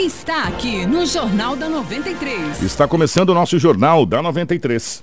está aqui no Jornal da 93. Está começando o nosso Jornal da 93.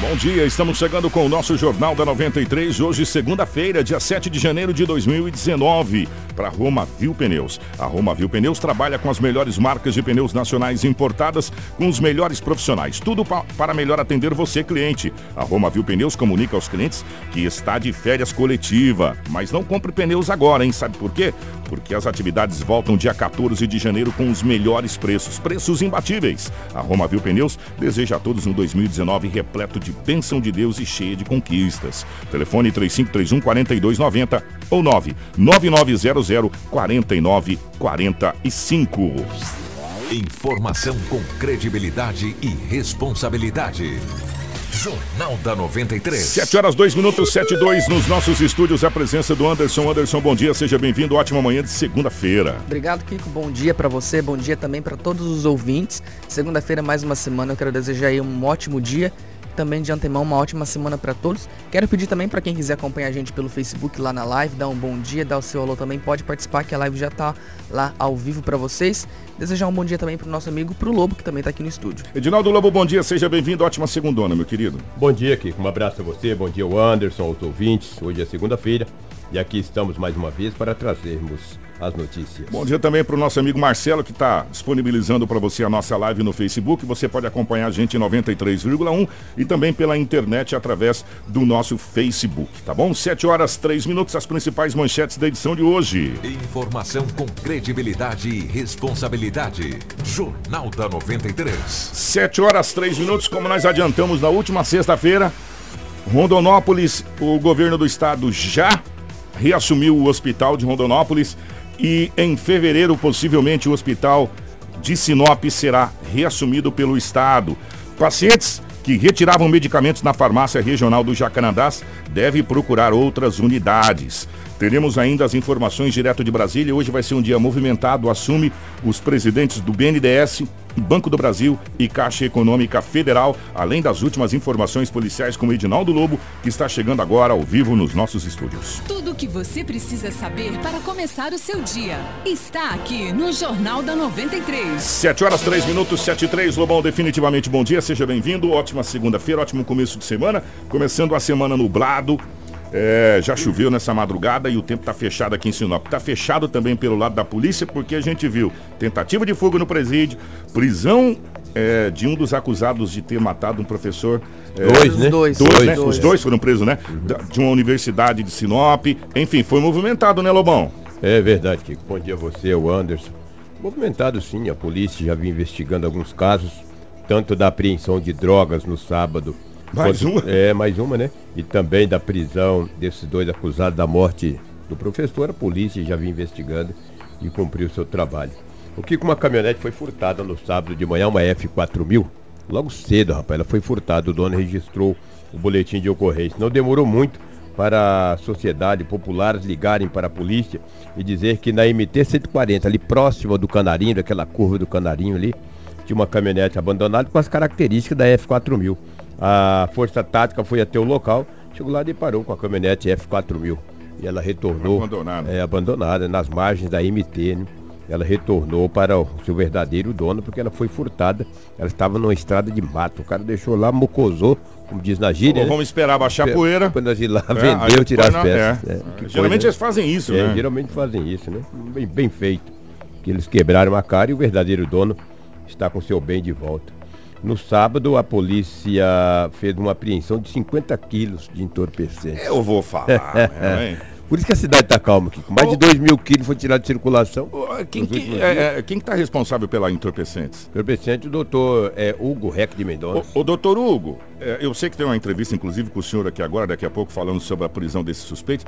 Bom dia, estamos chegando com o nosso Jornal da 93, hoje segunda-feira, dia 7 de janeiro de 2019, para Roma Viu Pneus. A Roma Viu Pneus trabalha com as melhores marcas de pneus nacionais importadas, com os melhores profissionais, tudo pa para melhor atender você, cliente. A Roma Viu Pneus comunica aos clientes que está de férias coletiva, mas não compre pneus agora, hein? Sabe por quê? Porque as atividades voltam dia 14 de janeiro com os melhores preços, preços imbatíveis. A Roma Viu Pneus deseja a todos um 2019 repleto de bênção de Deus e cheia de conquistas. Telefone 3531 4290 ou 99900 4945. Informação com credibilidade e responsabilidade. Jornal da 93. 7 horas 2 minutos, 7 e 2 nos nossos estúdios. A presença do Anderson. Anderson, bom dia, seja bem-vindo. Ótima manhã de segunda-feira. Obrigado, Kiko. Bom dia para você, bom dia também para todos os ouvintes. Segunda-feira, mais uma semana. Eu quero desejar aí um ótimo dia também de antemão uma ótima semana para todos. Quero pedir também para quem quiser acompanhar a gente pelo Facebook lá na live, dar um bom dia, dar o seu alô também, pode participar que a live já tá lá ao vivo para vocês. Desejar um bom dia também pro nosso amigo pro Lobo que também tá aqui no estúdio. Edinaldo Lobo, bom dia, seja bem-vindo. Ótima segundona, meu querido. Bom dia, Kiko. Um abraço a você, bom dia ao Anderson, aos ouvintes. Hoje é segunda-feira e aqui estamos mais uma vez para trazermos as notícias. Bom dia também para o nosso amigo Marcelo, que está disponibilizando para você a nossa live no Facebook. Você pode acompanhar a gente em 93,1 e também pela internet através do nosso Facebook, tá bom? 7 horas 3 minutos, as principais manchetes da edição de hoje. Informação com credibilidade e responsabilidade. Jornal da 93. 7 horas 3 minutos, como nós adiantamos na última sexta-feira. Rondonópolis, o governo do estado já reassumiu o hospital de Rondonópolis e em fevereiro, possivelmente, o hospital de Sinop será reassumido pelo Estado. Pacientes que retiravam medicamentos na farmácia regional do Jacanandás devem procurar outras unidades. Teremos ainda as informações direto de Brasília. Hoje vai ser um dia movimentado. Assume os presidentes do BNDES, Banco do Brasil e Caixa Econômica Federal, além das últimas informações policiais com o Edinaldo Lobo, que está chegando agora ao vivo nos nossos estúdios. Tudo o que você precisa saber para começar o seu dia está aqui no Jornal da 93. 7 horas 3 minutos, 7 e 3. Lobão, definitivamente bom dia, seja bem-vindo. Ótima segunda-feira, ótimo começo de semana. Começando a semana nublado. É, já choveu nessa madrugada e o tempo está fechado aqui em Sinop. Está fechado também pelo lado da polícia, porque a gente viu tentativa de fuga no presídio, prisão é, de um dos acusados de ter matado um professor. É, Dois, né? Dois, Dois, dois, né? dois. Os dois foram presos, né? De uma universidade de Sinop. Enfim, foi movimentado, né, Lobão? É verdade, Kiko. Bom dia a você, o Anderson. Movimentado sim, a polícia já vinha investigando alguns casos, tanto da apreensão de drogas no sábado. Mais quanto- uma? É, mais uma, né? E também da prisão desses dois acusados da morte do professor. A polícia já vinha investigando e cumpriu seu trabalho. O que com uma caminhonete foi furtada no sábado de manhã, uma F4000. Logo cedo, rapaz, ela foi furtada. O dono registrou o boletim de ocorrência. Não demorou muito para a sociedade populares ligarem para a polícia e dizer que na MT 140, ali próxima do Canarinho, daquela curva do Canarinho ali, tinha uma caminhonete abandonada com as características da F4000. A força tática foi até o local, chegou lá e parou com a caminhonete F4000. E ela retornou. Abandonada. É, abandonada, nas margens da MT, né? Ela retornou para o seu verdadeiro dono porque ela foi furtada. Ela estava numa estrada de mato. O cara deixou lá, mocosou, como diz na gíria. Falou, né? vamos esperar baixar a poeira. Depois nós ir lá, É, vendeu, tirar as peças. é. É, Geralmente coisa, eles fazem isso, é, né? geralmente fazem isso, né? Bem, bem feito. Que eles quebraram a cara e o verdadeiro dono está com seu bem de volta. No sábado, a polícia fez uma apreensão de 50 quilos de entorpecentes. Eu vou falar, né? Por isso que a cidade está calma, Kiko. Mais de Ô- 2 mil quilos foi tirado de circulação. Quem, que, é, é, quem que tá responsável pela entorpecentes? Entorpecente, o doutor é, Hugo Reck de Mendonça. Ô, ô, doutor Hugo, é, eu sei que tem uma entrevista, inclusive, com o senhor aqui agora, daqui a pouco, falando sobre a prisão desses suspeitos.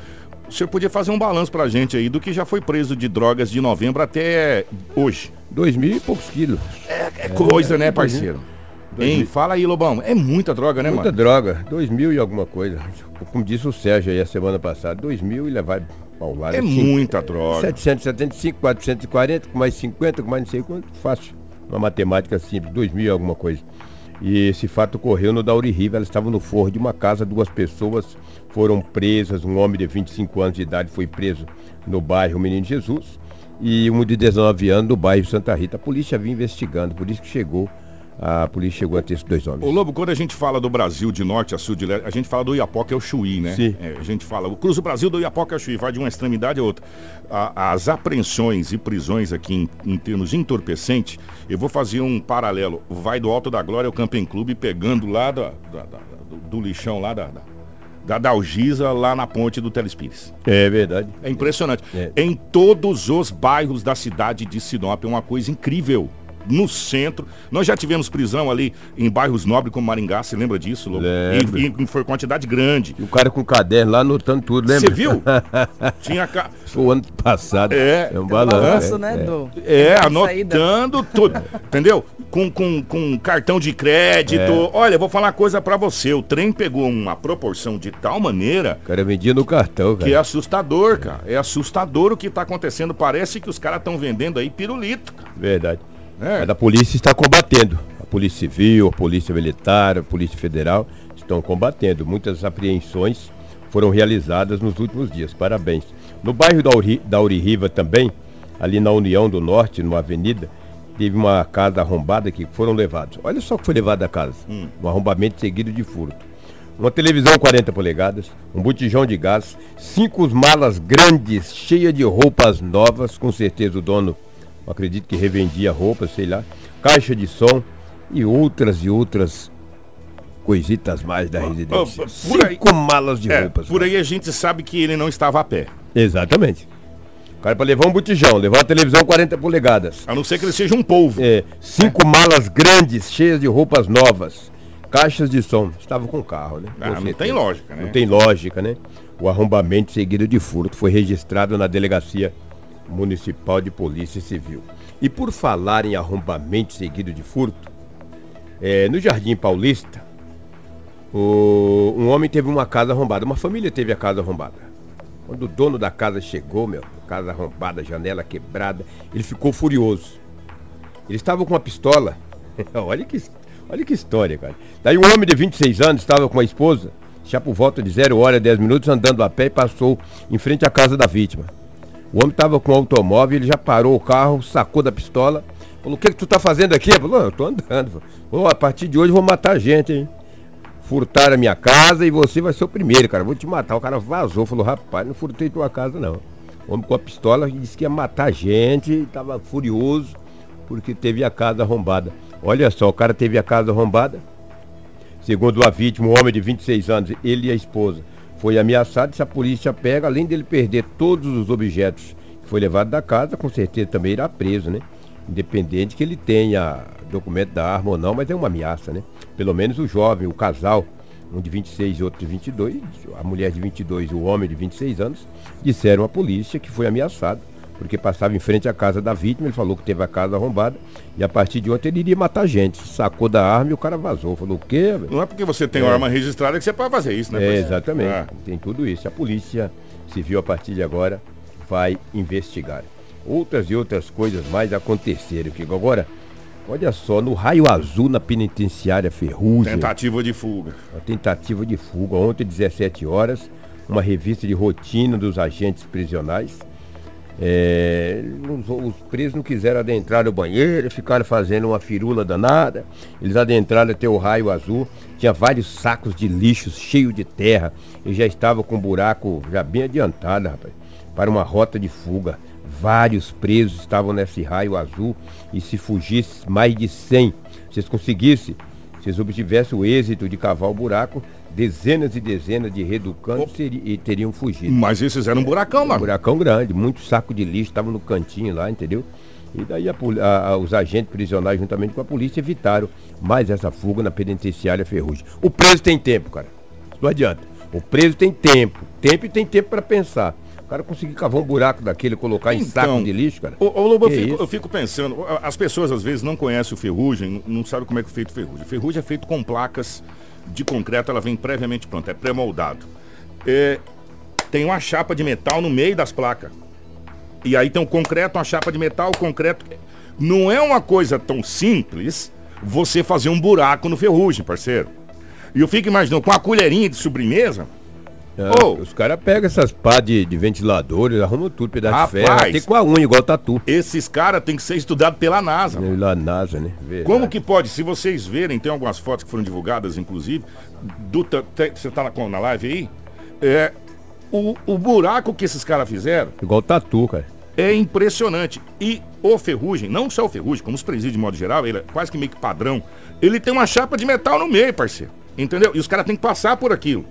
O senhor podia fazer um balanço pra gente aí do que já foi preso de drogas de novembro até hoje, Dois mil e poucos quilos. É coisa, né, parceiro? Hein, fala aí, Lobão. É muita droga, né, Muita mano? droga. Dois mil e alguma coisa. Como disse o Sérgio aí a semana passada, dois mil e levar ao lado. É muita droga. 775, 440, com mais 50, com mais não sei quanto, fácil. Uma matemática simples, dois mil e alguma coisa. E esse fato ocorreu no Dauri Riva. Ela estava no forro de uma casa, duas pessoas foram presas. Um homem de 25 anos de idade foi preso no bairro Menino Jesus e um de 19 anos no bairro Santa Rita. A polícia vinha investigando, por isso que chegou. A polícia chegou a ter esses dois homens. Ô Lobo, quando a gente fala do Brasil de norte a sul, de leste, a gente fala do Iapoca é o Chuí, né? Sim. É, a gente fala, o Cruz do Brasil do Iapoca é o Chuí, vai de uma extremidade a outra. A- as apreensões e prisões aqui em, em termos de entorpecente, eu vou fazer um paralelo. Vai do Alto da Glória ao Camping Clube, pegando lá da- da- da- do, do lixão lá da, da, da Dalgisa, lá na ponte do Telespires. É verdade. É impressionante. É. Em todos os bairros da cidade de Sinop é uma coisa incrível. No centro, nós já tivemos prisão ali em bairros nobres como Maringá, você lembra disso, Lobo? Lembro. E, e foi quantidade grande. E o cara com caderno lá anotando tudo, lembra? Você viu? Tinha ca... Foi o ano passado. É. É um um balanço, balanço. né, é. do... É, anotando tudo, entendeu? Com, com, com cartão de crédito. É. Olha, eu vou falar uma coisa pra você. O trem pegou uma proporção de tal maneira O cara vendia no cartão, cara. que é assustador, cara. É assustador o que tá acontecendo. Parece que os caras estão vendendo aí pirulito, cara. Verdade. É. Mas a polícia está combatendo. A Polícia Civil, a Polícia Militar, a Polícia Federal estão combatendo. Muitas apreensões foram realizadas nos últimos dias. Parabéns. No bairro da, Uri, da Uririva também, ali na União do Norte, numa avenida, teve uma casa arrombada que foram levados. Olha só o que foi levado da casa. Um arrombamento seguido de furto. Uma televisão 40 polegadas, um botijão de gás, cinco malas grandes, cheias de roupas novas, com certeza o dono, acredito que revendia roupas, sei lá, caixa de som e outras e outras coisitas mais da residência. oh, por aí- Cinco malas de É, roupas. por aí a gente sabe que ele não estava a pé. Exatamente. O cara para levar um botijão, levar uma televisão 40 polegadas. A não ser que ele seja um polvo. É, cinco malas grandes, cheias de roupas novas. Caixas de som. Estava com carro, né? Ah, não tem lógica, né? Não tem lógica, né? O arrombamento seguido de furto foi registrado na Delegacia Municipal de Polícia Civil. E por falar em arrombamento seguido de furto, é, no Jardim Paulista, o- um homem teve uma casa arrombada, uma família teve a casa arrombada. Quando o dono da casa chegou, meu, casa arrombada, janela quebrada, ele ficou furioso. Ele estava com uma pistola. olha, que, olha que história, cara. Daí um homem de 26 anos estava com a esposa, já por volta de 0 hora e 10 minutos, andando a pé e passou em frente à casa da vítima. O homem estava com o automóvel, ele já parou o carro, sacou da pistola, falou, o que, que tu tá fazendo aqui? Falou, "Não, eu tô andando. Falou, a partir de hoje eu vou matar gente, hein? Furtaram a minha casa e você vai ser o primeiro, cara. Vou te matar. O cara vazou, falou, rapaz, não furtei tua casa, não. O homem com a pistola disse que ia matar gente, estava furioso porque teve a casa arrombada. Olha só, o cara teve a casa arrombada. Segundo a vítima, um homem de 26 anos, ele e a esposa, foi ameaçado. Se a polícia pega, além dele perder todos os objetos que foi levado da casa, com certeza também irá preso, né? Independente que ele tenha documento da arma ou não, mas é uma ameaça, né? Pelo menos o jovem, o casal, um de 26 e outro de 22, a mulher de 22 e o homem de 26 anos, disseram à polícia que foi ameaçado, porque passava em frente à casa da vítima, ele falou que teve a casa arrombada, e a partir de ontem ele iria matar gente. Sacou da arma e o cara vazou. Falou, o quê? Não é porque você tem uma arma registrada que você pode fazer isso, né? É, exatamente. Ah. Tem tudo isso. A polícia civil, a partir de agora, vai investigar. Outras e outras coisas mais aconteceram. Que agora, olha só, no raio azul na penitenciária Ferrugem. Tentativa de fuga. Uma tentativa de fuga ontem, 17 horas, uma revista de rotina dos agentes prisionais. É, os, os presos não quiseram adentrar no banheiro, ficaram fazendo uma firula danada. Eles adentraram até o raio azul, tinha vários sacos de lixo cheios de terra e já estava com um buraco já bem adiantado, rapaz, para uma rota de fuga. Vários presos estavam nesse raio azul e se fugisse mais de 100, se eles conseguissem se eles obtivessem o êxito de cavar o buraco, dezenas e dezenas de reeducantes seri- e teriam fugido. Mas eles fizeram um buracão, Um mano. buracão grande, muito saco de lixo, estava no cantinho lá, entendeu? E daí a a- os agentes prisionais, juntamente com a polícia, evitaram mais essa fuga na penitenciária Ferrugem. O preso tem tempo, cara. Não adianta. O preso tem tempo. Tempo e tem tempo para pensar. O cara conseguir cavar um buraco daquele, colocar em Então, saco de lixo, cara. Ô, ô Lobo, eu fico, eu fico pensando, as pessoas às vezes não conhecem o ferrugem, não, sabem como é que é feito ferrugem. Ferrugem é feito com placas de concreto, ela vem previamente pronta, é pré-moldado. É, tem uma chapa de metal no meio das placas. E aí tem o concreto, uma chapa de metal, o concreto. Não é uma coisa tão simples você fazer um buraco no ferrugem, parceiro. E eu fico imaginando, com a colherinha de sobremesa, Ah, Ô. Os caras pegam essas pá de, de ventiladores, arrumam tudo, pedaço Rapaz. de ferro, tem com a unha, igual tatu. esses caras têm que ser estudados pela NASA. Na NASA, né? Verdade. Como que pode, se vocês verem, tem algumas fotos que foram divulgadas, inclusive, do, você tá na, na live aí, é, o, o buraco que esses caras fizeram Igual tatu, cara. é impressionante. E o ferrugem, não só o ferrugem, como os presídios de modo geral, ele é quase que meio que padrão, ele tem uma chapa de metal no meio, parceiro. Entendeu? E os caras têm que passar por aquilo.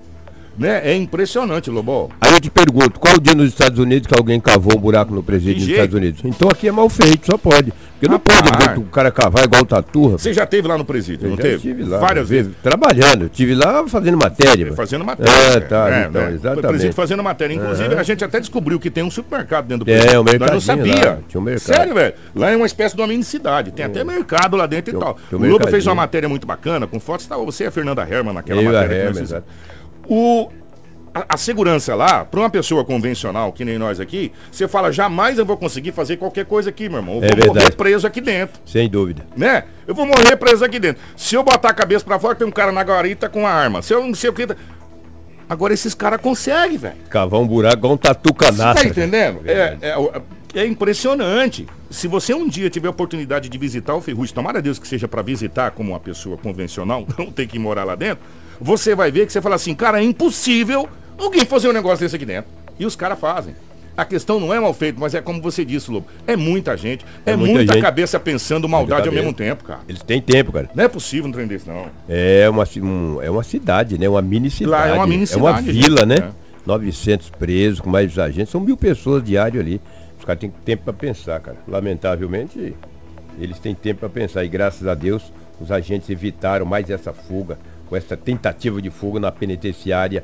Né? É impressionante, Lobo. Aí eu te pergunto, qual o dia nos Estados Unidos que alguém cavou um buraco no presídio jeito. Estados Unidos? Então aqui é mal feito, só pode. Porque não Rapaz. pode ver o cara cavar igual tatu, rapaz. Você já teve lá no presídio, Eu não já teve? estive lá. Várias vezes. Trabalhando. Eu estive lá fazendo matéria. Fazendo matéria. É, tá, É, então, né? exatamente. Presídio fazendo matéria. Inclusive, a gente até descobriu que tem um supermercado dentro do É, presídio. o Nós não sabia. lá, tinha um mercado. Sério, velho. Lá é uma espécie de uma mini cidade. Tem até mercado lá dentro Tem e tal. o Lobo fez uma matéria muito bacana, com fotos. Tava você e a Fernanda Herman naquela Eu a matéria. que Herman. O, a, a segurança lá, para uma pessoa convencional, que nem nós aqui, você fala, jamais eu vou conseguir fazer qualquer coisa aqui, meu irmão. Eu É vou morrer verdade. preso aqui dentro Sem dúvida. né? Eu vou morrer preso aqui dentro. Se eu botar a cabeça pra fora, tem um cara na guarita com a arma. Se eu não sei o que. Agora esses caras conseguem, velho. Cavar um buraco igual um tatu Você tá entendendo? É, é, é impressionante. Se você um dia tiver a oportunidade de visitar o Ferrugem, tomara Deus que seja pra visitar como uma pessoa convencional, não tem que morar lá dentro, você vai ver que você fala assim, cara, é impossível alguém fazer um negócio desse aqui dentro. E os caras fazem. A questão não é mal feito, mas é como você disse, Lobo. É muita gente, é, É muita muita, gente. cabeça pensando maldade ao mesmo tempo, cara. Eles têm tempo, cara. Não é possível um trem desse, não. É uma, um- é uma cidade, né? Uma mini cidade. Lá é uma mini É uma cidade, vila, gente. né? É. 900 presos, com mais agentes. São mil pessoas diário ali. Os caras têm tempo para pensar, cara. Lamentavelmente, eles têm tempo para pensar. E graças a Deus, os agentes evitaram mais essa fuga, com essa tentativa de fuga na penitenciária,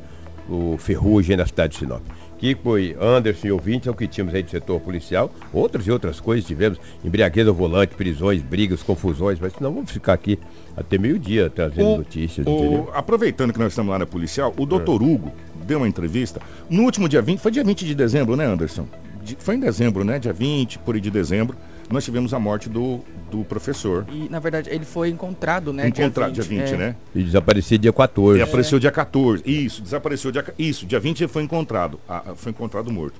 o Ferrugem, na cidade de Sinop. Que foi Anderson e ouvintes, é o que tínhamos aí do setor policial. Outras e outras coisas tivemos. Embriaguez ao volante, prisões, brigas, confusões. Mas não vamos ficar aqui até meio-dia trazendo notícias, o- aproveitando que nós estamos lá na policial, o doutor Hugo deu uma entrevista no último dia 20, foi dia 20 de dezembro, né, Anderson? De- foi em dezembro, né? Dia 20, por aí de dezembro, nós tivemos a morte do, do professor. E, na verdade, ele foi encontrado, né? Encontrado dia 20, é. né? E desaparecer dia 14. E apareceu dia 14. Isso, desapareceu dia. Isso, dia 20 ele foi encontrado. ah, ah, foi encontrado morto.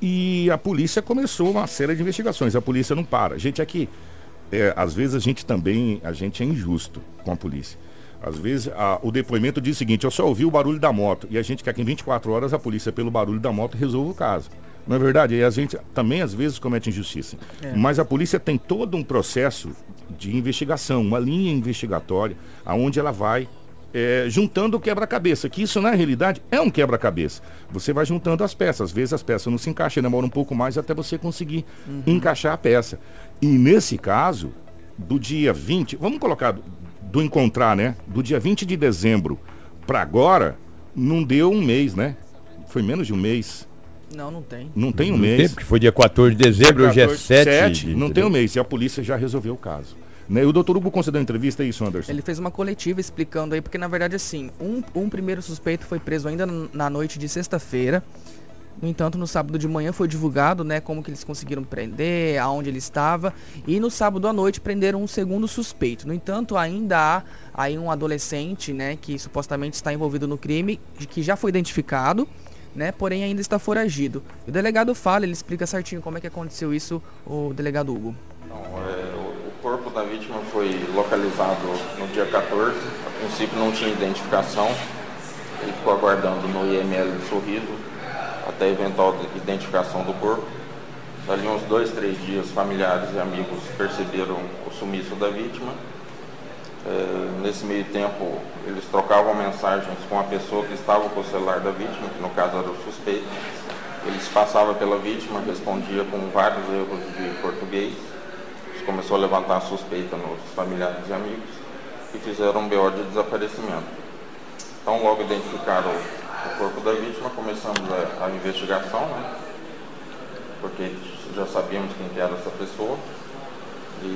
E a polícia começou uma série de investigações. A polícia não para. Gente, aqui, é, às vezes a gente também, a gente é injusto com a polícia. Às vezes a- o depoimento diz o seguinte, eu só ouvi o barulho da moto. E a gente quer que em 24 horas a polícia, pelo barulho da moto, resolva o caso. Não é verdade? E a gente também, às vezes, comete injustiça. Mas a polícia tem todo um processo de investigação, uma linha investigatória, aonde ela vai é, juntando o quebra-cabeça, que isso na realidade é um quebra-cabeça. Você vai juntando as peças, às vezes as peças não se encaixam, demora um pouco mais até você conseguir encaixar a peça. E nesse caso, do dia 20, vamos colocar do, do encontrar, né? Do dia 20 de dezembro para agora, não deu um mês, né? Foi menos de um mês. Não, não tem. Não tem um No mês. tempo que foi dia 14 de dezembro, hoje é 14, 7. sete, de- não tem um mês. E a polícia já resolveu o caso. Né? E o doutor Hugo concedeu entrevista, é isso, Anderson? Ele fez uma coletiva explicando aí, porque na verdade assim, um, um primeiro suspeito foi preso ainda na noite de sexta-feira. No entanto, no sábado de manhã foi divulgado, né, como que eles conseguiram prender, aonde ele estava, e no sábado à noite prenderam um segundo suspeito. No entanto, ainda há aí um adolescente, né, que supostamente está envolvido no crime, de que já foi identificado, né, porém ainda está foragido. O delegado fala, ele explica certinho como é que aconteceu isso, o delegado Hugo. É, o, corpo da vítima foi localizado no dia 14. A princípio não tinha identificação. Ele ficou aguardando no IML do Sorriso até eventual de- identificação do corpo. Dali uns dois, três dias, familiares e amigos perceberam o sumiço da vítima. É, nesse meio tempo, eles trocavam mensagens com a pessoa que estava com o celular da vítima, que no caso era o suspeito. Ele se passava pela vítima, respondia com vários erros de português. Isso começou a levantar suspeita nos familiares e amigos e fizeram um BO de desaparecimento. Então, logo identificaram o corpo da vítima, começamos a, a investigação. Né? porque já sabíamos quem era essa pessoa. E,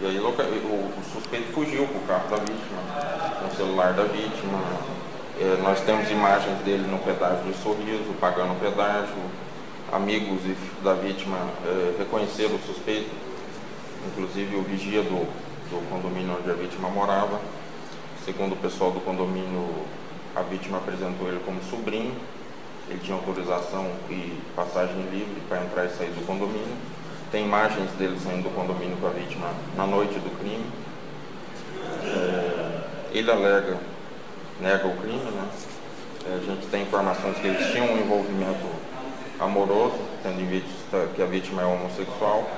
e aí o, suspeito fugiu com o carro da vítima, com o celular da vítima. É, nós temos imagens dele no pedágio de sorriso, pagando o pedágio. Amigos da vítima é, reconheceram o suspeito, inclusive o vigia do, do condomínio onde a vítima morava. Segundo o pessoal do condomínio, a vítima apresentou ele como sobrinho. Ele tinha autorização e passagem livre para entrar e sair do condomínio. Tem imagens dele saindo do condomínio com a vítima na noite do crime. É, ele alega, nega o crime, né? É, a gente tem informações que eles tinham um envolvimento amoroso, tendo em vista que a vítima é homossexual,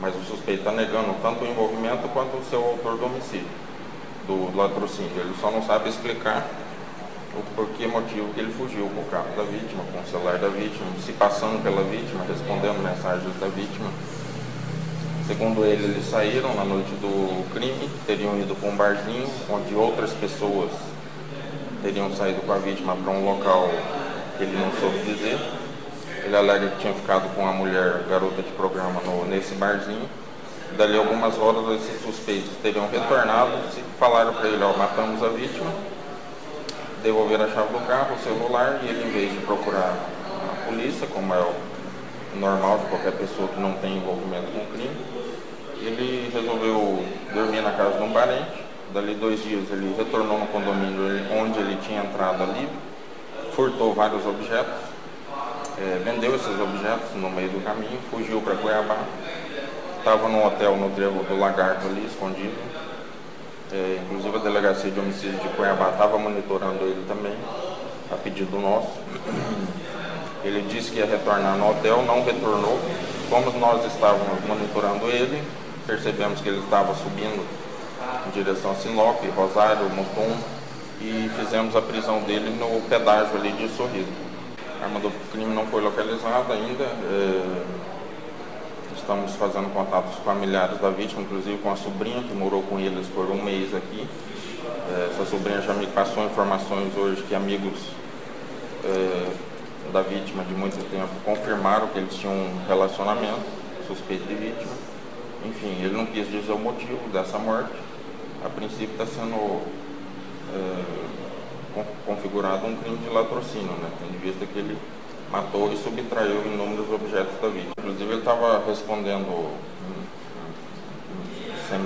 mas o suspeito está negando tanto o envolvimento quanto o seu autor do homicídio, do latrocínio. Ele só não sabe explicar o porquê motivo que ele fugiu com o carro da vítima, com o celular da vítima, se passando pela vítima, respondendo mensagens da vítima. Segundo ele, eles saíram na noite do crime, teriam ido para um barzinho onde outras pessoas teriam saído com a vítima para um local que ele não soube dizer. Ele alega que tinha ficado com a mulher garota de programa no, nesse barzinho. Dali algumas horas esses suspeitos teriam retornado e falaram para ele, ó, matamos a vítima devolver a chave do carro, o celular, e ele, em vez de procurar a polícia, como é o normal de qualquer pessoa que não tem envolvimento com o crime, ele resolveu dormir na casa de um parente. Dali dois dias ele retornou no condomínio onde ele tinha entrado ali, furtou vários objetos, é, vendeu esses objetos no meio do caminho, fugiu para Cuiabá, estava num hotel no Trevo do Lagarto ali, escondido, é, inclusive a delegacia de homicídio de Cuiabá estava monitorando ele também, a pedido nosso. Ele disse que ia retornar no hotel, não retornou. Como nós estávamos monitorando ele, percebemos que ele estava subindo em direção a Sinop, Rosário, Mutum, e fizemos a prisão dele no pedágio ali de Sorriso. A arma do crime não foi localizada ainda. É Estamos fazendo contatos familiares da vítima, inclusive com a sobrinha que morou com eles por um mês aqui. É, essa sobrinha já me passou informações hoje que amigos é, da vítima de muito tempo confirmaram que eles tinham um relacionamento suspeito de vítima. Enfim, ele não quis dizer o motivo dessa morte. A princípio está sendo é, configurado um crime de latrocínio, né? tendo em vista que ele matou e subtraiu inúmeros objetos da vítima. Inclusive ele estava respondendo sem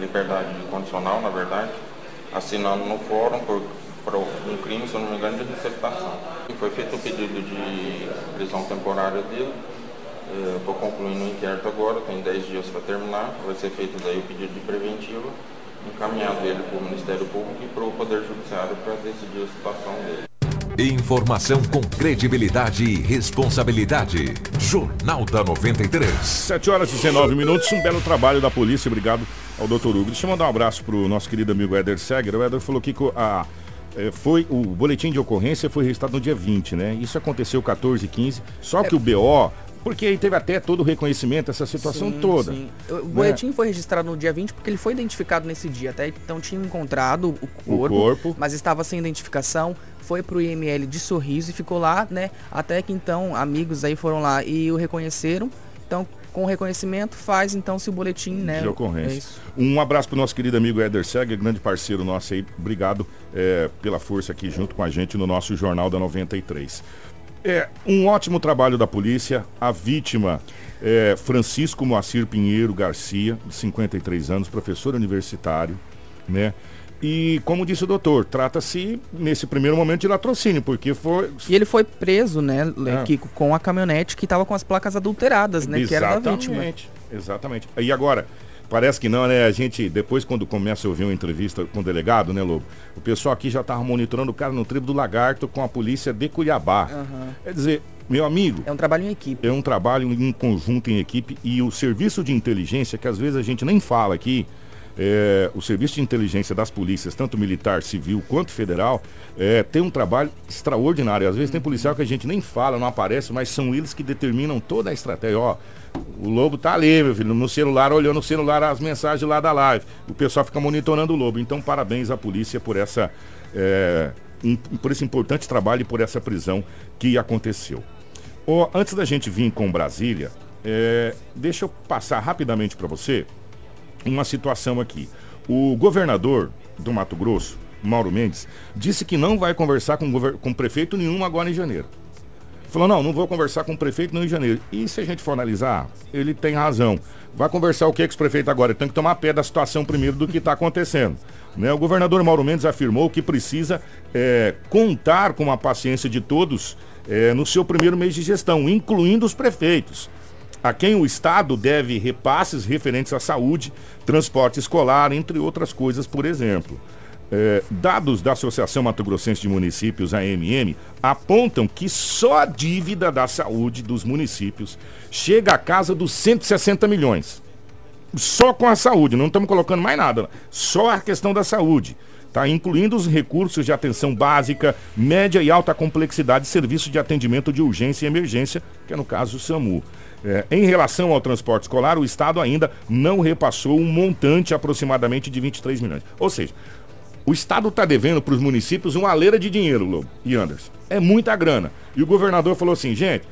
liberdade condicional, na verdade, assinando no fórum por, por um crime, se eu não me engano, de receptação. E foi feito o pedido de prisão temporária dele. Estou concluindo o inquérito agora, tem 10 dias para terminar. Vai ser feito daí o pedido de preventiva, encaminhado ele para o Ministério Público e para o Poder Judiciário para decidir a situação dele. Informação com credibilidade e responsabilidade. Jornal da 93. 7 horas e 19 minutos. Um belo trabalho da polícia. Obrigado ao doutor Hugo. Deixa eu mandar um abraço para o nosso querido amigo Éder Seger. O Éder falou que a, é, foi, o boletim de ocorrência foi registrado no dia 20, né? Isso aconteceu 14 e 15. Só que o BO porque aí teve até todo o reconhecimento, essa situação sim, toda. Sim. O né? boletim foi registrado no dia 20 porque ele foi identificado nesse dia. Até então tinha encontrado o corpo, o corpo. mas estava sem identificação. Foi pro IML de sorriso e ficou lá, né? Até que então amigos aí foram lá e o reconheceram. Então, com o reconhecimento, faz então-se o boletim, né? De ocorrência. É um abraço pro nosso querido amigo Eder Seger, grande parceiro nosso aí. Obrigado é, pela força aqui junto com a gente no nosso Jornal da 93. É um ótimo trabalho da polícia. A vítima é Francisco Moacir Pinheiro Garcia, de 53 anos, professor universitário, né? E como disse o doutor, trata-se nesse primeiro momento de latrocínio, porque foi. E ele foi preso, né, é. Kiko, com a caminhonete que estava com as placas adulteradas, né? Exatamente, que era da vítima. Exatamente. E agora, Parece que não, né? A gente, depois, quando começa a ouvir uma entrevista com o delegado, né, Lobo? O pessoal aqui já estava monitorando o cara no tribo do Lagarto com a polícia de Cuiabá. Uhum. Quer dizer, meu amigo. É um trabalho em equipe. É um trabalho em conjunto, em equipe. E o serviço de inteligência, que às vezes a gente nem fala aqui, é, o serviço de inteligência das polícias, tanto militar, civil quanto federal, é, tem um trabalho extraordinário. Às vezes tem policial que a gente nem fala, não aparece, mas são eles que determinam toda a estratégia. Ó, o lobo tá ali, meu filho, no celular, olhando no celular as mensagens lá da live. O pessoal fica monitorando o lobo. Então, parabéns à polícia por essa. É, por esse importante trabalho e por essa prisão que aconteceu. Oh, antes da gente vir com Brasília, é, deixa eu passar rapidamente para você uma situação aqui. O governador do Mato Grosso, Mauro Mendes, disse que não vai conversar com, com prefeito nenhum agora em janeiro. Falou, não, não vou conversar com o prefeito não em janeiro. E se a gente for analisar, ele tem razão. Vai conversar o que com os prefeitos agora? Tem que tomar pé da situação primeiro do que está acontecendo. Né? O governador Mauro Mendes afirmou que precisa é, contar com a paciência de todos é, no seu primeiro mês de gestão, incluindo os prefeitos a quem o Estado deve repasses referentes à saúde, transporte escolar, entre outras coisas, por exemplo. É, dados da Associação Mato Grossense de Municípios, AMM, apontam que só a dívida da saúde dos municípios chega à casa dos 160 milhões. Só com a saúde, não estamos colocando mais nada, só a questão da saúde. Tá, incluindo os recursos de atenção básica, média e alta complexidade, serviço de atendimento de urgência e emergência, que é no caso o SAMU. É, em relação ao transporte escolar, o Estado ainda não repassou um montante aproximadamente de 23 milhões. Ou seja, o Estado está devendo para os municípios uma leira de dinheiro, Lobo e Anderson. É muita grana. E o governador falou assim, gente,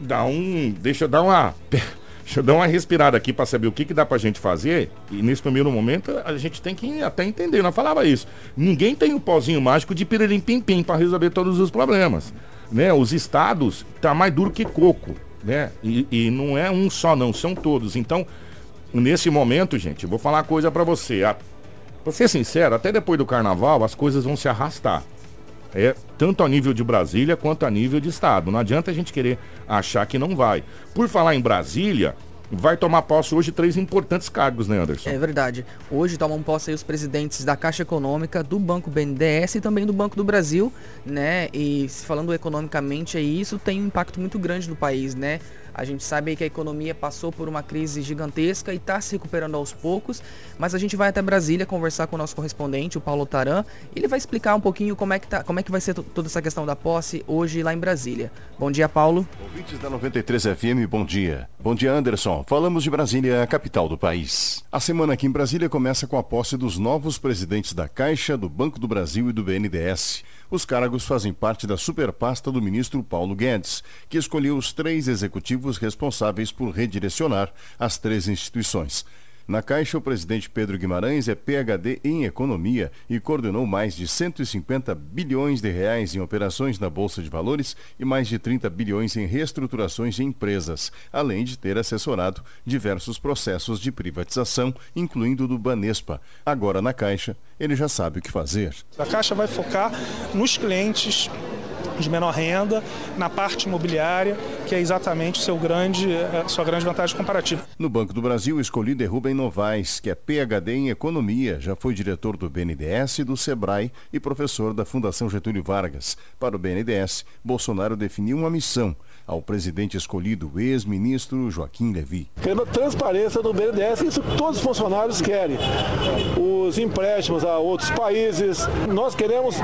dá um. Deixa eu dar uma. Deixa eu dar uma respirada aqui para saber o que, que dá para a gente fazer. E nesse primeiro momento a gente tem que até entender. Nós falava isso. Ninguém tem o um pozinho mágico de pirilim pim pim para resolver todos os problemas. Né? Os estados tá mais duro que coco, né? E, e não é um só não, são todos. Então, nesse momento, gente, eu vou falar uma coisa para você. Pra ser sincero, até depois do carnaval as coisas vão se arrastar. É, tanto a nível de Brasília quanto a nível de Estado. Não adianta a gente querer achar que não vai. Por falar em Brasília, vai tomar posse hoje três importantes cargos, né, Anderson? É verdade. Hoje tomam posse os presidentes da Caixa Econômica, do Banco BNDES e também do Banco do Brasil, né? E falando economicamente, aí, isso tem um impacto muito grande no país, né? A gente sabe que a economia passou por uma crise gigantesca e está se recuperando aos poucos, mas a gente vai até Brasília conversar com o nosso correspondente, o Paulo Taran, e ele vai explicar um pouquinho como é que, tá, como é que vai ser toda essa questão da posse hoje lá em Brasília. Bom dia, Paulo. Ouvintes da 93 FM, bom dia. Bom dia, Anderson. Falamos de Brasília, a capital do país. A semana aqui em Brasília começa com a posse dos novos presidentes da Caixa, do Banco do Brasil e do BNDES. Os cargos fazem parte da superpasta do ministro Paulo Guedes, que escolheu os três executivos responsáveis por redirecionar as três instituições. Na Caixa, o presidente Pedro Guimarães é PhD em economia e coordenou mais de 150 bilhões de reais em operações na Bolsa de Valores e mais de 30 bilhões em reestruturações de empresas, além de ter assessorado diversos processos de privatização, incluindo do Banespa. Agora na Caixa, ele já sabe o que fazer. A Caixa vai focar nos clientes de menor renda, na parte imobiliária, que é exatamente seu grande, eh, sua grande vantagem comparativa. No Banco do Brasil, escolhido é Rubem Novaes, que é PhD em Economia, já foi diretor do BNDES e do SEBRAE e professor da Fundação Getúlio Vargas. Para o BNDES, Bolsonaro definiu uma missão ao presidente escolhido, o ex-ministro Joaquim Levi. Querendo transparência no BNDES, isso todos os funcionários querem. Os empréstimos a outros países, nós queremos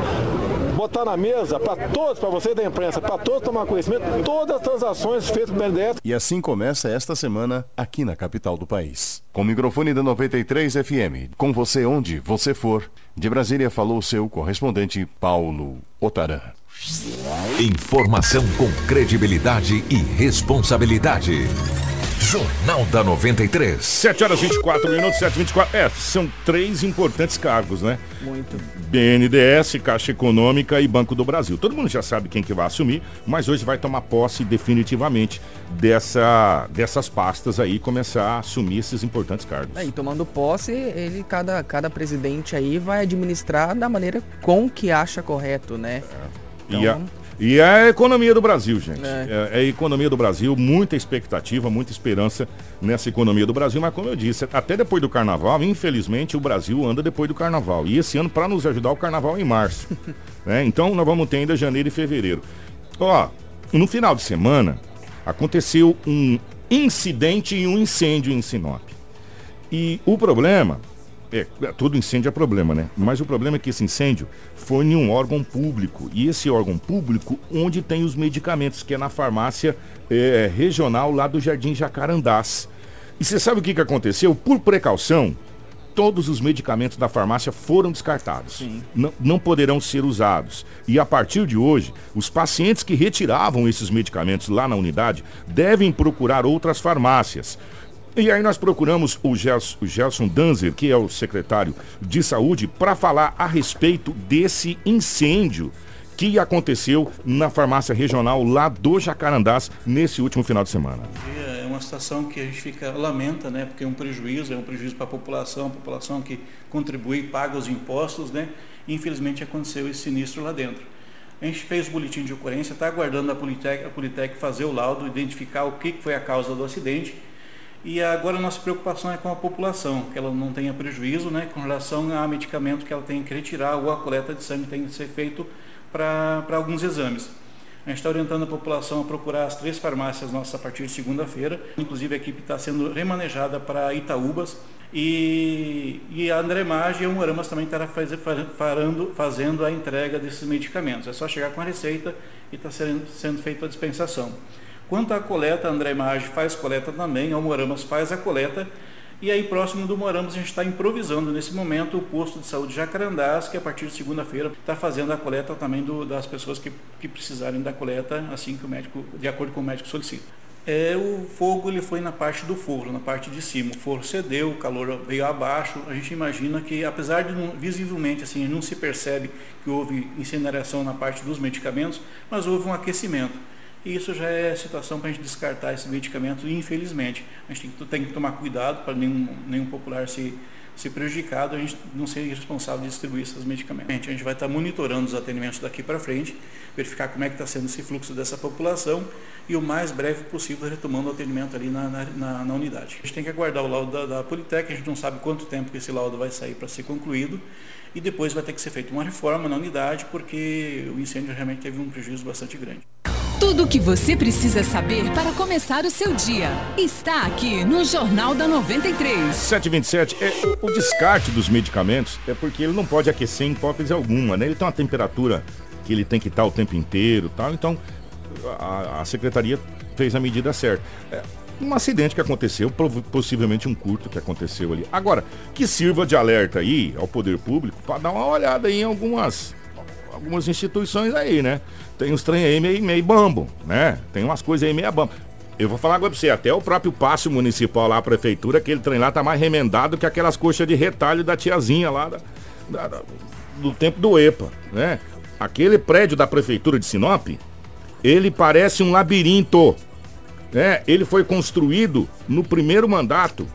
botar na mesa para todos, para você da imprensa, para todos tomar conhecimento, todas as transações feitas pelo BNDES. E assim começa esta semana aqui na capital do país. Com o microfone da 93 FM, com você onde você for, de Brasília falou seu correspondente Paulo Otaran. Informação com credibilidade e responsabilidade. Jornal da 93. 7 horas 24 minutos, 7 24 É, são três importantes cargos, né? Muito. BNDES, Caixa Econômica e Banco do Brasil. Todo mundo já sabe quem que vai assumir, mas hoje vai tomar posse definitivamente dessa, dessas pastas aí começar a assumir esses importantes cargos. É, e tomando posse, ele, cada, cada presidente aí vai administrar da maneira com que acha correto, né? É. Então, e, a, e a economia do Brasil, gente. É. é. a economia do Brasil, muita expectativa, muita esperança nessa economia do Brasil. Mas como eu disse, até depois do carnaval, infelizmente, o Brasil anda depois do carnaval. E esse ano, para nos ajudar, o carnaval é em março. né? Então nós vamos ter ainda janeiro e fevereiro. Ó, no final de semana, aconteceu um incidente e um incêndio em Sinop. E o problema é, todo incêndio é problema, né? Mas o problema é que esse incêndio foi em um órgão público. E esse órgão público, onde tem os medicamentos, que é na farmácia é, regional lá do Jardim Jacarandás. E você sabe o que, que aconteceu? Por precaução, todos os medicamentos da farmácia foram descartados. Não, não poderão ser usados. E a partir de hoje, os pacientes que retiravam esses medicamentos lá na unidade devem procurar outras farmácias. E aí nós procuramos o Gerson, o Gerson Danzer, que é o secretário de saúde, para falar a respeito desse incêndio que aconteceu na farmácia regional lá do Jacarandás nesse último final de semana. É uma situação que a gente fica lamenta, né? Porque é um prejuízo, é um prejuízo para a população, a população que contribui, paga os impostos, né? E, infelizmente aconteceu esse sinistro lá dentro. A gente fez o boletim de ocorrência, está aguardando a Politec, a Politec fazer o laudo, identificar o que foi a causa do acidente e agora a nossa preocupação é com a população, que ela não tenha prejuízo né, com relação a medicamento que ela tem que retirar ou a coleta de sangue tem que ser feito para alguns exames. A gente está orientando a população a procurar as três farmácias nossas a partir de segunda-feira. Inclusive a equipe está sendo remanejada para Itaúbas e, e a André Maggi e a Moramas também estará faz, farando, fazendo a entrega desses medicamentos. É só chegar com a receita e está sendo, sendo feita a dispensação. Quanto à coleta, André Maggi faz coleta também, a Moramas faz a coleta. E aí, próximo do Moramos, a gente está improvisando nesse momento o posto de saúde Jacarandás, que a partir de segunda-feira está fazendo a coleta também do, das pessoas que, que precisarem da coleta, assim que o médico, de acordo com o médico solicita. É, o fogo ele foi na parte do forno, na parte de cima. O forno cedeu, o calor veio abaixo. A gente imagina que, apesar de visivelmente assim, não se percebe que houve incineração na parte dos medicamentos, mas houve um aquecimento. E isso já é situação para a gente descartar esse medicamento, infelizmente. A gente tem que, tem que tomar cuidado para nenhum, nenhum popular se, se prejudicado, a gente não ser responsável de distribuir esses medicamentos. A gente vai estar monitorando os atendimentos daqui para frente, verificar como é que está sendo esse fluxo dessa população e o mais breve possível retomando o atendimento ali na, na, na unidade. A gente tem que aguardar o laudo da, da Politec, a gente não sabe quanto tempo que esse laudo vai sair para ser concluído e depois vai ter que ser feita uma reforma na unidade porque o incêndio realmente teve um prejuízo bastante grande. Tudo o que você precisa saber para começar o seu dia está aqui no Jornal da 93. 727 é o, descarte dos medicamentos é porque ele não pode aquecer em hipótese alguma, né? Ele tem uma temperatura que ele tem que estar o tempo inteiro, tal. Então a, a secretaria fez a medida certa. É, um acidente que aconteceu, possivelmente um curto que aconteceu ali. Agora, que sirva de alerta aí ao poder público para dar uma olhada em algumas algumas instituições aí, né? Tem uns trem aí meio, meio bambo, né? Tem umas coisas aí meio bambo. Eu vou falar agora pra você, até o próprio passe municipal lá, a prefeitura, aquele trem lá tá mais remendado que aquelas coxas de retalho da tiazinha lá da, da, da, do tempo do EPA, né? Aquele prédio da prefeitura de Sinop, ele parece um labirinto, né? Ele foi construído no primeiro mandato,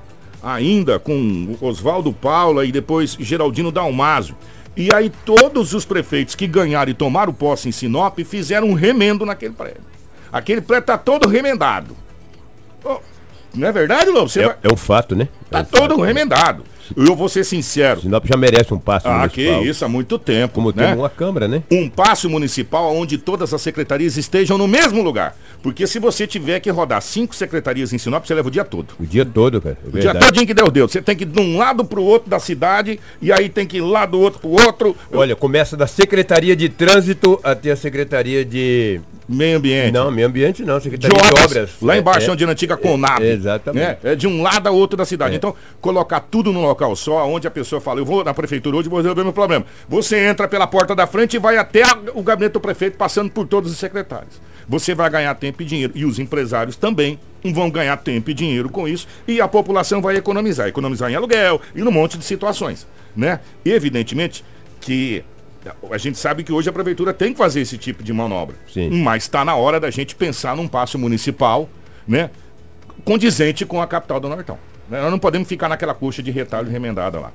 ainda com Oswaldo Paula e depois Geraldino Dalmaso. E aí todos os prefeitos que ganharam e tomaram posse em Sinop fizeram um remendo naquele prédio. Aquele prédio tá todo remendado. Oh, não é verdade, Lobo? É, vai... é, um fato, né? Tá é um todo fato. remendado. Eu vou ser sincero. Sinop já merece um passo ah, municipal. Ah, que isso, há muito tempo. Como né? tem uma Câmara, né? Um passo municipal onde todas as secretarias estejam no mesmo lugar. Porque se você tiver que rodar cinco secretarias em Sinop, você leva o dia todo. O dia todo, cara. É o dia todinho que deu Deus. Você tem que ir de um lado pro outro da cidade e aí tem que ir lá do outro pro outro. Olha, começa da Secretaria de Trânsito até a Secretaria de Meio ambiente. Não, meio ambiente não, Secretaria de, de Obras. Lá embaixo, é, onde é a antiga Conab. É, exatamente. É, é, de um lado a outro da cidade. É. Então, colocar tudo num local só, onde a pessoa fala, eu vou na prefeitura hoje e vou resolver meu problema. Você entra pela porta da frente e vai até a, o gabinete do prefeito, passando por todos os secretários. Você vai ganhar tempo e dinheiro. E os empresários também vão ganhar tempo e dinheiro com isso. E a população vai economizar. Economizar em aluguel e num monte de situações. Né? Evidentemente que a gente sabe que hoje a prefeitura tem que fazer esse tipo de manobra. Sim. Mas está na hora da gente pensar num passo municipal, né? Condizente com a capital do Nortão. Né? Nós não podemos ficar naquela coxa de retalho remendada lá.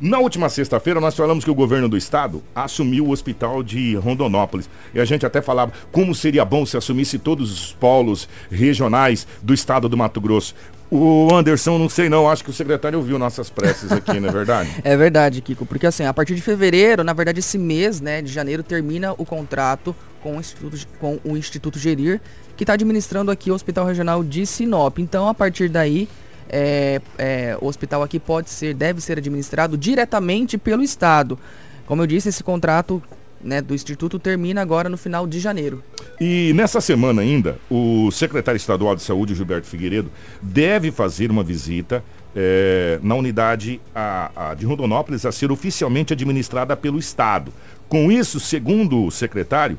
Na última sexta-feira, nós falamos que o governo do estado assumiu o hospital de Rondonópolis. E a gente até falava como seria bom se assumisse todos os polos regionais do estado do Mato Grosso. O Anderson, não sei não, acho que o secretário ouviu nossas preces aqui, não é verdade? é verdade, Kiko, porque assim, a partir de fevereiro, na verdade esse mês, né, de janeiro, termina o contrato com o Instituto, com o Instituto Gerir, que está administrando aqui o Hospital Regional de Sinop. Então, a partir daí, é, é, o hospital aqui pode ser, deve ser administrado diretamente pelo Estado. Como eu disse, esse contrato né, do Instituto termina agora no final de janeiro. E nessa semana ainda, o secretário estadual de saúde, Gilberto Figueiredo, deve fazer uma visita é, na unidade a, a de Rondonópolis a ser oficialmente administrada pelo Estado. Com isso, segundo o secretário,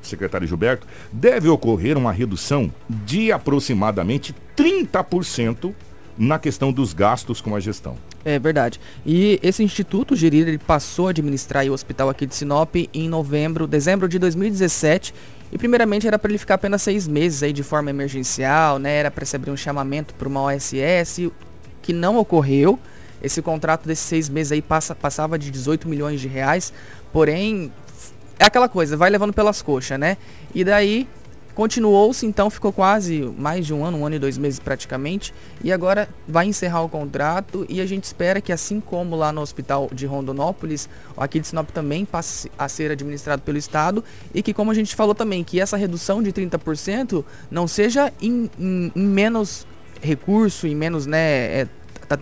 secretário Gilberto, deve ocorrer uma redução de aproximadamente 30% na questão dos gastos com a gestão. É verdade. E esse instituto, Gerir, ele passou a administrar o hospital aqui de Sinop em novembro, dezembro de 2017. E primeiramente era para ele ficar apenas seis meses aí de forma emergencial, né? Era para se abrir um chamamento para uma OSS, que não ocorreu. Esse contrato desses seis meses aí passa, passava de 18 milhões de reais, porém é aquela coisa, vai levando pelas coxas, né? E daí Continuou-se, então ficou quase mais de um ano, um ano e dois meses praticamente, e agora vai encerrar o contrato e a gente espera que assim como lá no hospital de Rondonópolis, aqui de Sinop também passe a ser administrado pelo Estado. E que como a gente falou também, que essa redução de 30% não seja em, em, em menos recurso, em menos né, é,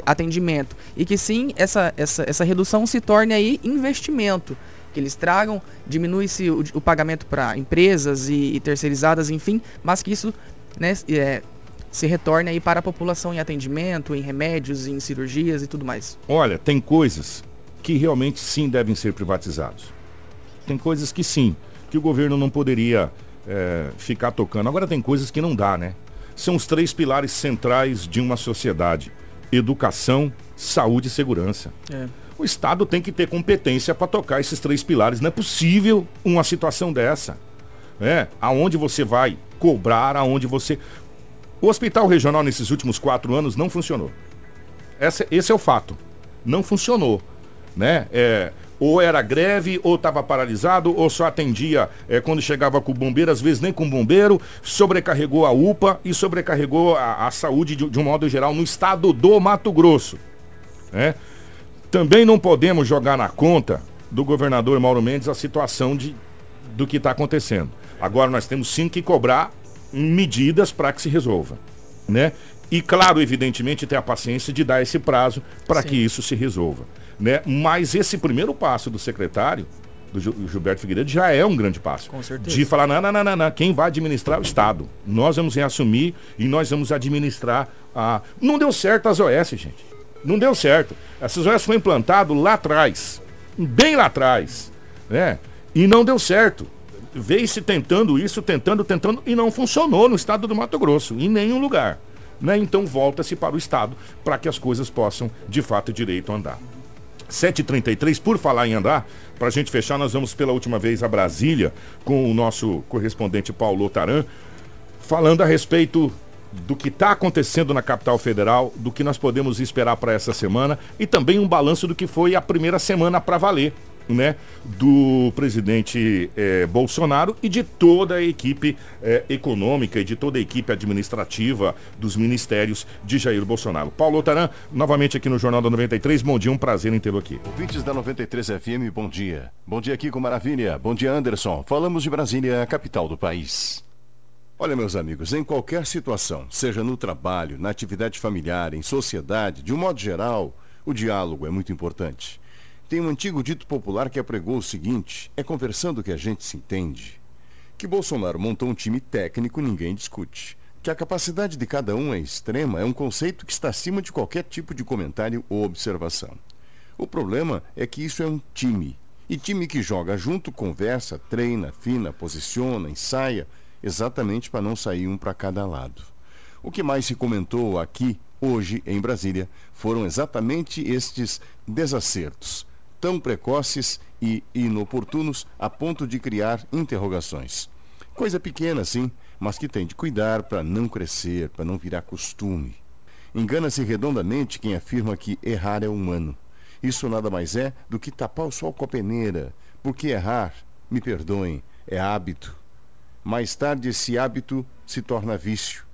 atendimento, e que sim essa, essa, essa redução se torne aí investimento que eles tragam, diminui-se o, o, pagamento para empresas e, e, terceirizadas, enfim, mas que isso né, é, se retorne aí para a população em atendimento, em remédios, em cirurgias e tudo mais. Olha, tem coisas que realmente sim devem ser privatizados. Tem coisas que sim, que o governo não poderia é, ficar tocando. Agora tem coisas que não dá, né? São os três pilares centrais de uma sociedade: educação, saúde e segurança. É. O Estado tem que ter competência para tocar esses três pilares. Não é possível uma situação dessa. É, aonde você vai cobrar, aonde você. O hospital regional nesses últimos quatro anos não funcionou. Esse, é o fato. Não funcionou. Né? É, ou era greve, ou estava paralisado, ou só atendia é, quando chegava com o bombeiro, às vezes nem com o bombeiro, sobrecarregou a UPA e sobrecarregou a, a saúde de, de, um modo geral no estado do Mato Grosso. Né? Também não podemos jogar na conta do governador Mauro Mendes a situação de, do que está acontecendo. Agora nós temos sim que cobrar medidas para que se resolva, né? E claro, evidentemente, ter a paciência de dar esse prazo para que isso se resolva, né? Mas esse primeiro passo do secretário, do Gilberto Figueiredo, já é um grande passo. Com certeza. De falar, não, não, não, não, não, quem vai administrar é o Estado. Nós vamos reassumir e nós vamos administrar a... Não deu certo as OS, gente. Não deu certo. Essas OS foi implantado lá atrás, bem lá atrás, né? E não deu certo. Veio-se tentando isso, tentando, tentando, e não funcionou no estado do Mato Grosso, em nenhum lugar. Né? Então volta-se para o estado para que as coisas possam, de fato, direito andar. 7h33, por falar em andar, para a gente fechar, nós vamos pela última vez a Brasília com o nosso correspondente Paulo Taran, falando a respeito do que está acontecendo na capital federal, do que nós podemos esperar para essa semana e também um balanço do que foi a primeira semana para valer. Né, do presidente eh, Bolsonaro e de toda a equipe eh, econômica e de toda a equipe administrativa dos ministérios de Jair Bolsonaro. Paulo Taran, novamente aqui no Jornal da 93, bom dia, um prazer em tê-lo aqui. Ouvintes da 93 FM, bom dia. Bom dia aqui com Maravilha, bom dia Anderson. Falamos de Brasília, a capital do país. Olha, meus amigos, em qualquer situação, seja no trabalho, na atividade familiar, em sociedade, de um modo geral, o diálogo é muito importante. Tem um antigo dito popular que apregou o seguinte: é conversando que a gente se entende. Que Bolsonaro montou um time técnico, ninguém discute. Que a capacidade de cada um é extrema é um conceito que está acima de qualquer tipo de comentário ou observação. O problema é que isso é um time. E time que joga junto, conversa, treina, fina, posiciona, ensaia, exatamente para não sair um para cada lado. O que mais se comentou aqui, hoje, em Brasília, foram exatamente estes desacertos, tão precoces e inoportunos a ponto de criar interrogações. Coisa pequena, sim, mas que tem de cuidar para não crescer, para não virar costume. Engana-se redondamente quem afirma que errar é humano. Isso nada mais é do que tapar o sol com a peneira, porque errar, me perdoem, é hábito. Mais tarde, esse hábito se torna vício.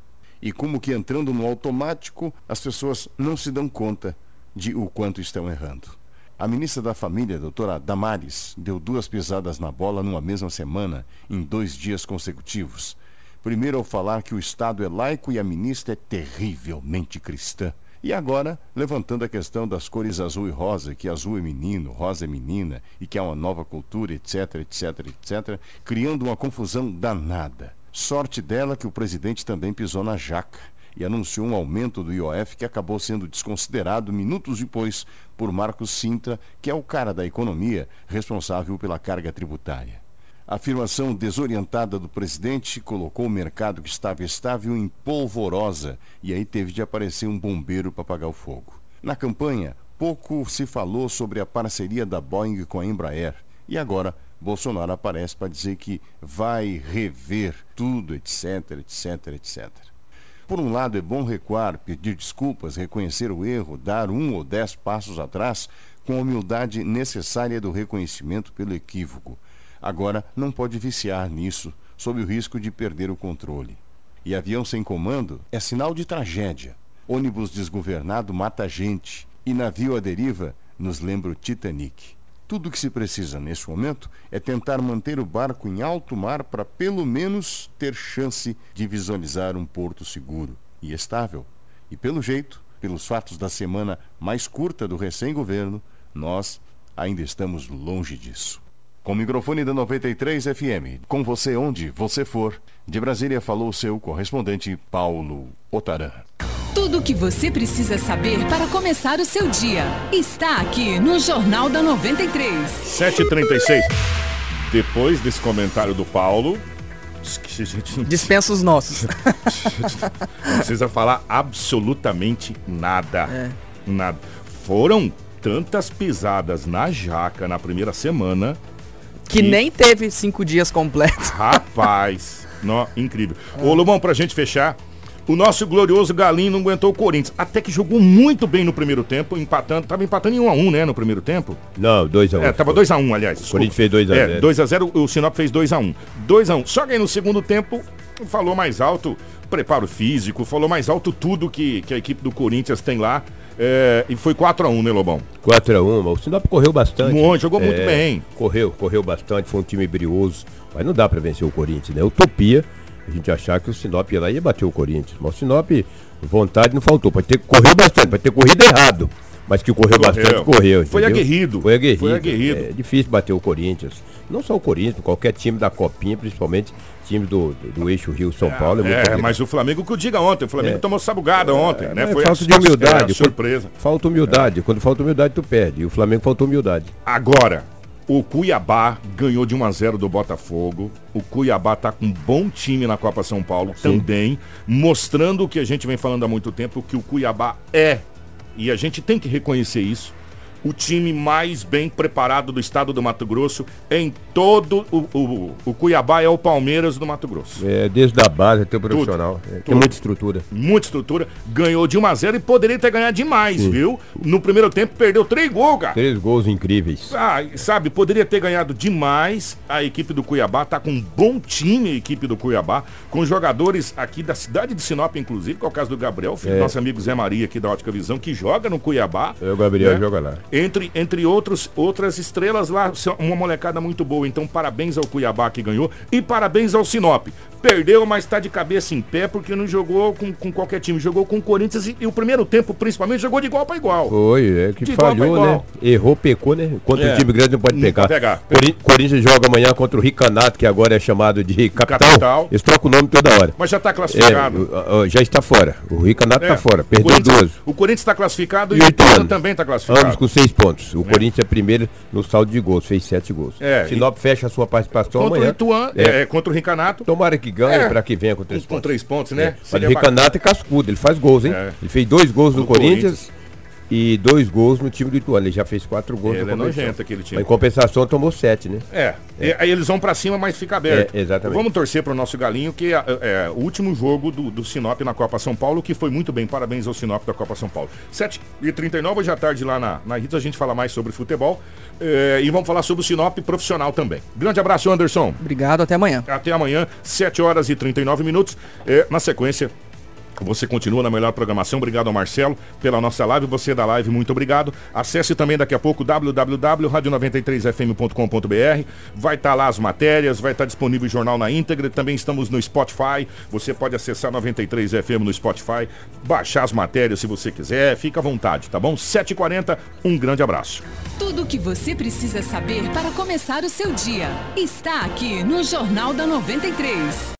E como que entrando no automático, as pessoas não se dão conta de o quanto estão errando. A ministra da Família, doutora Damares, deu duas pisadas na bola numa mesma semana, em dois dias consecutivos. Primeiro, ao falar que o Estado é laico e a ministra é terrivelmente cristã. E agora, levantando a questão das cores azul e rosa, que azul é menino, rosa é menina, e que há uma nova cultura, etc, etc, etc, criando uma confusão danada. Sorte dela que o presidente também pisou na jaca. e anunciou um aumento do IOF que acabou sendo desconsiderado minutos depois por Marcos Sintra, que é o cara da economia responsável pela carga tributária. A afirmação desorientada do presidente colocou o mercado que estava estável em polvorosa e aí teve de aparecer um bombeiro para apagar o fogo. Na campanha, pouco se falou sobre a parceria da Boeing com a Embraer e agora Bolsonaro aparece para dizer que vai rever tudo, etc, etc, etc. Por um lado, é bom recuar, pedir desculpas, reconhecer o erro, dar um ou dez passos atrás, com a humildade necessária do reconhecimento pelo equívoco. Agora, não pode viciar nisso, sob o risco de perder o controle. E avião sem comando é sinal de tragédia. Ônibus desgovernado mata gente. E navio à deriva nos lembra o Titanic. Tudo o que se precisa nesse momento é tentar manter o barco em alto mar para pelo menos ter chance de visualizar um porto seguro e estável. E pelo jeito, pelos fatos da semana mais curta do recém-governo, nós ainda estamos longe disso. Com o microfone da 93 FM, com você onde você for, de Brasília falou seu correspondente Paulo Otaran. Tudo o que você precisa saber para começar o seu dia está aqui no Jornal da 93. 7h36. Depois desse comentário do Paulo, Dispensa os nossos. não precisa falar absolutamente nada. É. Nada. Foram tantas pisadas na jaca na primeira semana Que nem teve cinco dias completos. Rapaz, nó, incrível. Ô, Lobão, pra gente fechar, o nosso glorioso Galinho não aguentou o Corinthians. Até que jogou muito bem no primeiro tempo, empatando. Tava empatando em 1 a 1 né, no primeiro tempo? Não, 2x1. É, tava 2x1, aliás. O Corinthians fez 2 a É, 0. 2x0, o Sinop fez 2x1. 2x1. Só que aí no segundo tempo, falou mais alto, preparo físico, falou mais alto tudo que, que a equipe do Corinthians tem lá. É, e foi 4x1, né, Lobão? 4x1, mas o Sinop correu bastante. Muito, jogou muito É, bem. Correu, correu bastante, foi um time brioso. Mas não dá pra vencer o Corinthians, né? Utopia a gente achar que o Sinop ia lá e ia bater o Corinthians. Mas o Sinop, vontade não faltou. Pode ter correu bastante, pode ter corrido errado. Mas que correu, Correu. bastante, correu. Foi entendeu? aguerrido. Foi aguerrido. Foi aguerrido. É difícil bater o Corinthians. Não só o Corinthians, qualquer time da Copinha, principalmente time do, do, do eixo Rio-São Paulo. É, muito É, complicado. mas o Flamengo que eu diga ontem, o Flamengo É. tomou sabugada ontem, né? É, Foi falta de humildade. é, surpresa. Falta humildade. Quando falta humildade, tu perde. E o Flamengo faltou humildade. Agora, o Cuiabá ganhou de 1 a 0 do Botafogo. O Cuiabá tá com um bom time na Copa São Paulo também, mostrando o que a gente vem falando há muito tempo, que o Cuiabá é, e a gente tem que reconhecer isso, o time mais bem preparado do estado do Mato Grosso em todo o, o, o Cuiabá é o Palmeiras do Mato Grosso. É, desde a base até o profissional. É, tem Tudo. muita estrutura. Muita estrutura, ganhou de 1 a 0 e poderia ter ganhado demais, viu? No primeiro tempo perdeu três gols, cara. Três gols incríveis. Ah, sabe, poderia ter ganhado demais. A equipe do Cuiabá tá com um bom time, a equipe do Cuiabá, com jogadores aqui da cidade de Sinop, inclusive, que é o caso do Gabriel, filho É. do nosso amigo Zé Maria aqui da Ótica Visão, que joga no Cuiabá. É, o Gabriel né? joga lá. Entre, entre outros, outras estrelas lá, uma molecada muito boa. Então, parabéns ao Cuiabá que ganhou e parabéns ao Sinop. Perdeu, mas tá de cabeça em pé porque não jogou com, com qualquer time. Jogou com o Corinthians e, e o primeiro tempo, principalmente, jogou de igual para igual. Foi, é que De igual falhou, né? igual. Errou, pecou, né? Contra É. um time grande não pode Não pegar. pode pegar. Cori- Corinthians joga amanhã contra o Ricanato, que agora é chamado de Capital. Capital. Eles trocam o nome toda hora. Mas já tá É, classificado. o- já está fora. O Ricanato É, está fora. o Perdeu Corinthians- duas. O Corinthians está classificado e, E o Ituano também está classificado. Ambos com seis pontos. O Corinthians é primeiro no saldo de gols, fez sete gols. É, Sinop fecha a sua participação Contra amanhã. o Ituano, É. é, contra o Ricanato. Tomara que ganhe É. para que venha com três Com pontos. três pontos, né? É. Ricanato é cascudo, ele faz gols, hein? É. Ele fez dois gols no, No Corinthians, e dois gols no time do Ituano. Ele já fez quatro gols Ele é nojento, aquele time. Mas em compensação tomou sete, né? É, e aí eles vão pra cima, mas fica aberto. É, exatamente. Vamos torcer pro nosso galinho, que é, é, o último jogo do, do Sinop na Copa São Paulo, que foi muito bem. Parabéns ao Sinop da Copa São Paulo. 7h39, hoje à tarde lá na, na Rita, a gente fala mais sobre futebol. é, e vamos falar sobre o Sinop profissional também. Grande abraço, Anderson. Obrigado, até amanhã. Até amanhã, 7 horas e 39 minutos. É, na sequência, você continua na melhor programação. Obrigado ao Marcelo pela nossa live. Você da live, muito obrigado. Acesse também daqui a pouco www.radio93fm.com.br. Vai estar lá as matérias, vai estar disponível o jornal na íntegra. Também estamos no Spotify. Você pode acessar 93 FM no Spotify, baixar as matérias se você quiser. Fica à vontade, tá bom? 7h40, um grande abraço. Tudo o que você precisa saber para começar o seu dia está aqui no Jornal da 93.